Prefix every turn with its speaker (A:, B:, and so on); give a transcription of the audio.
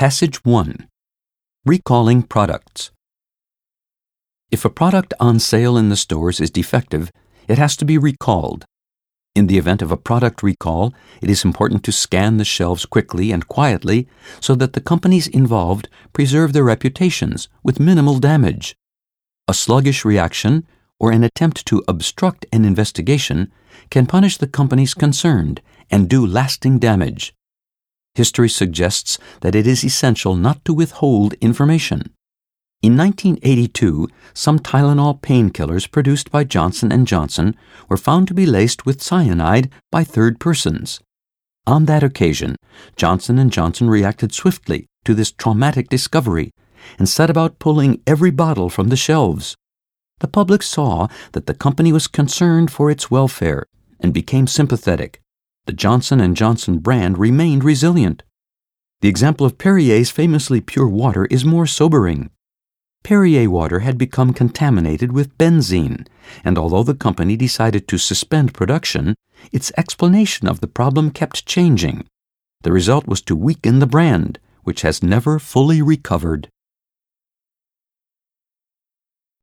A: Passage 1 Recalling Products. If a product on sale in the stores is defective, it has to be recalled. In the event of a product recall, it is important to scan the shelves quickly and quietly so that the companies involved preserve their reputations with minimal damage. A sluggish reaction or an attempt to obstruct an investigation can punish the companies concerned and do lasting damage. History suggests that it is essential not to withhold information. In 1982, some Tylenol painkillers produced by Johnson & Johnson were found to be laced with cyanide by third persons. On that occasion, Johnson & Johnson reacted swiftly to this traumatic discovery and set about pulling every bottle from the shelves. The public saw that the company was concerned for its welfare and became sympathetic. The Johnson & Johnson brand remained resilient. The example of Perrier's famously pure water is more sobering. Perrier water had become contaminated with benzene, and although the company decided to suspend production, its explanation of the problem kept changing. The result was to weaken the brand, which has never fully recovered.